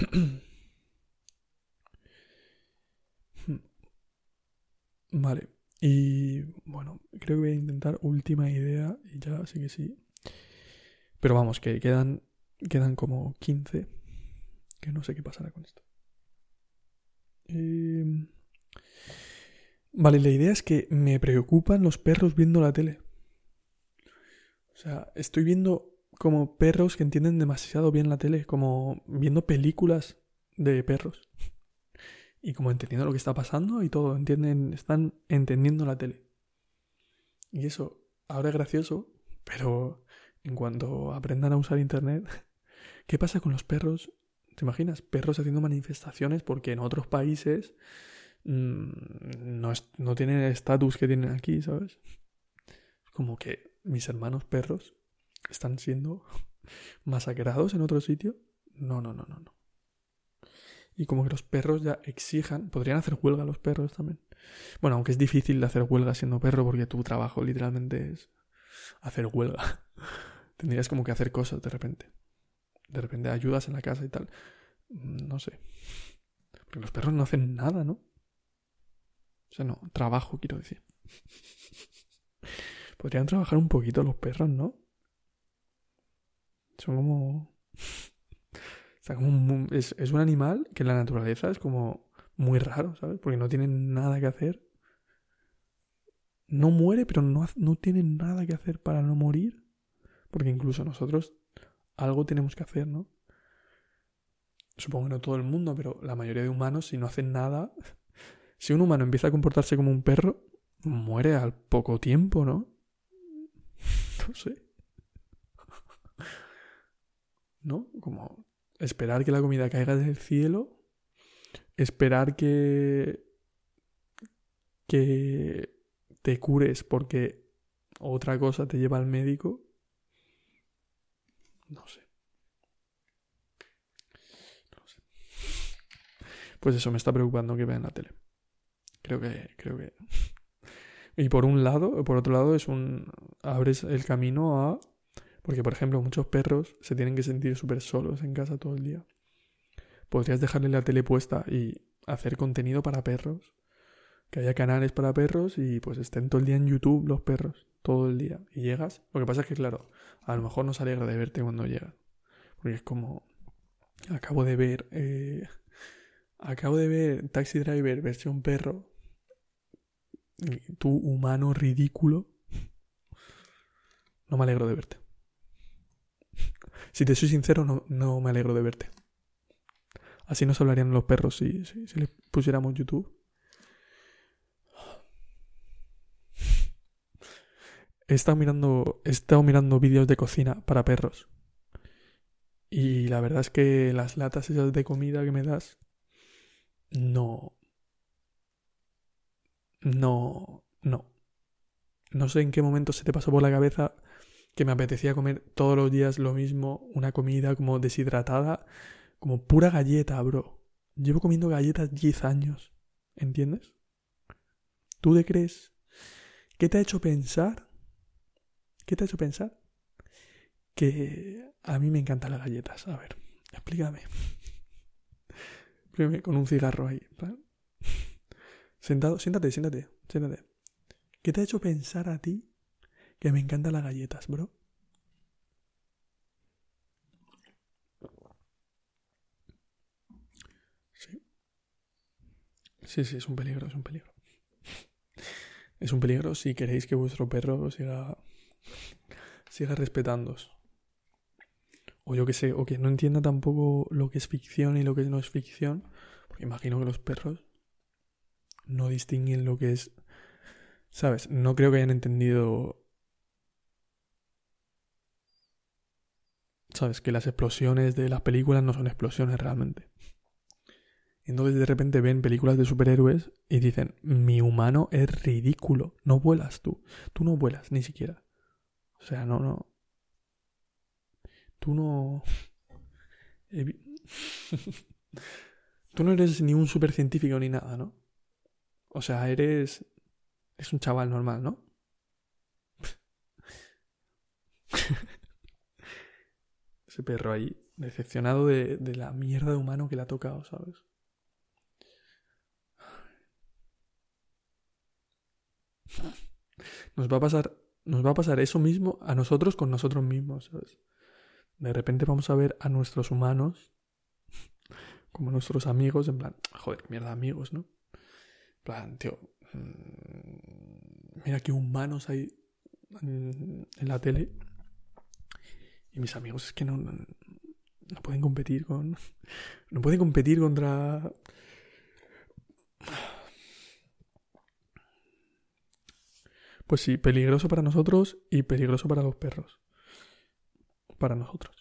Vale. Y bueno, creo que voy a intentar última idea y ya, sí que sí. Pero vamos, que quedan, quedan como 15. Que no sé qué pasará con esto. Em, vale, la idea es que me preocupan los perros viendo la tele. O sea, estoy viendo como perros que entienden demasiado bien la tele, como viendo películas de perros y como entendiendo lo que está pasando y todo, entienden, están entendiendo la tele. Y eso ahora es gracioso, pero en cuanto aprendan a usar internet, ¿qué pasa con los perros? ¿Te imaginas? Perros haciendo manifestaciones porque en otros países mm, no, no tienen el estatus que tienen aquí, ¿sabes? Como que mis hermanos perros están siendo masacrados en otro sitio. No, no, no, no, no y como que los perros ya exijan, podrían hacer huelga los perros también. Bueno, aunque es difícil de hacer huelga siendo perro porque tu trabajo literalmente es hacer huelga. Tendrías como que hacer cosas de repente. De repente ayudas en la casa y tal. No sé. Porque los perros no hacen nada, ¿no? O sea, no, trabajo quiero decir. Podrían trabajar un poquito los perros, ¿no? Son como es, un animal que en la naturaleza es como muy raro, ¿sabes? Porque no tienen nada que hacer. No muere, pero no, no tiene nada que hacer para no morir. Porque incluso nosotros algo tenemos que hacer, ¿no? Supongo que no todo el mundo, pero la mayoría de humanos, si no hacen nada, si un humano empieza a comportarse como un perro, muere al poco tiempo, ¿no? No sé. ¿No? Como esperar que la comida caiga del cielo, esperar que que te cures porque otra cosa te lleva al médico. No sé. No sé. Pues eso me está preocupando que vean la tele. Creo que creo que y por un lado, por otro lado es un abres el camino a porque, por ejemplo, muchos perros se tienen que sentir súper solos en casa todo el día. Podrías dejarle la tele puesta y hacer contenido para perros. Que haya canales para perros y pues estén todo el día en YouTube los perros. Todo el día. Y llegas. Lo que pasa es que, claro, a lo mejor no se alegra de verte cuando llegas. Porque es como. Acabo de ver. Eh, acabo de ver Taxi Driver versión perro. Tú, humano ridículo. No me alegro de verte. Si te soy sincero, no, me alegro de verte. Así nos hablarían los perros si, si, les pusiéramos YouTube. He estado mirando, he estado mirando vídeos de cocina para perros. Y la verdad es que las latas esas de comida que me das, no. No. No. No sé en qué momento se te pasó por la cabeza que me apetecía comer todos los días lo mismo, una comida como deshidratada, como pura galleta, bro. Llevo comiendo galletas 10 años, ¿entiendes? ¿Tú te crees? ¿Qué te ha hecho pensar? ¿Qué te ha hecho pensar? Que a mí me encantan las galletas. A ver, explícame. con un cigarro ahí. Sentado, siéntate, siéntate, siéntate. ¿Qué te ha hecho pensar a ti que me encantan las galletas, bro. Sí. Sí, sí, es un peligro, es un peligro. Es un peligro si queréis que vuestro perro siga, siga respetándoos. O yo que sé, o que no entienda tampoco lo que es ficción y lo que no es ficción. Porque imagino que los perros no distinguen lo que es... ¿Sabes? No creo que hayan entendido ¿Sabes? Que las explosiones de las películas no son explosiones realmente. Entonces de repente ven películas de superhéroes y dicen, mi humano es ridículo, no vuelas tú, tú no vuelas ni siquiera. O sea, no, no. Tú no... tú no eres ni un supercientífico ni nada, ¿no? O sea, eres... Es un chaval normal, ¿no? Ese perro ahí Decepcionado de, de la mierda de humano que le ha tocado, ¿sabes? Nos va a pasar, nos va a pasar eso mismo a nosotros con nosotros mismos, ¿sabes? De repente vamos a ver a nuestros humanos como nuestros amigos, en plan, joder, mierda, amigos, ¿no? En plan, tío, mm, mira qué humanos hay en, la tele. Y mis amigos es que no, no, pueden competir con. No pueden competir contra. Pues sí, peligroso para nosotros y peligroso para los perros. Para nosotros.